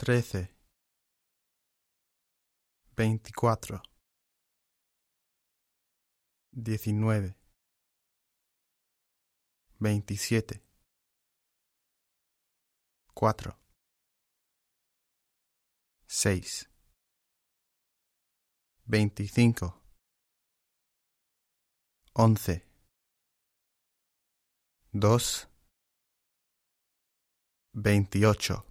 trece, veinticuatro, diecinueve, veintisiete, cuatro, seis, veinticinco, once, dos, veintiocho,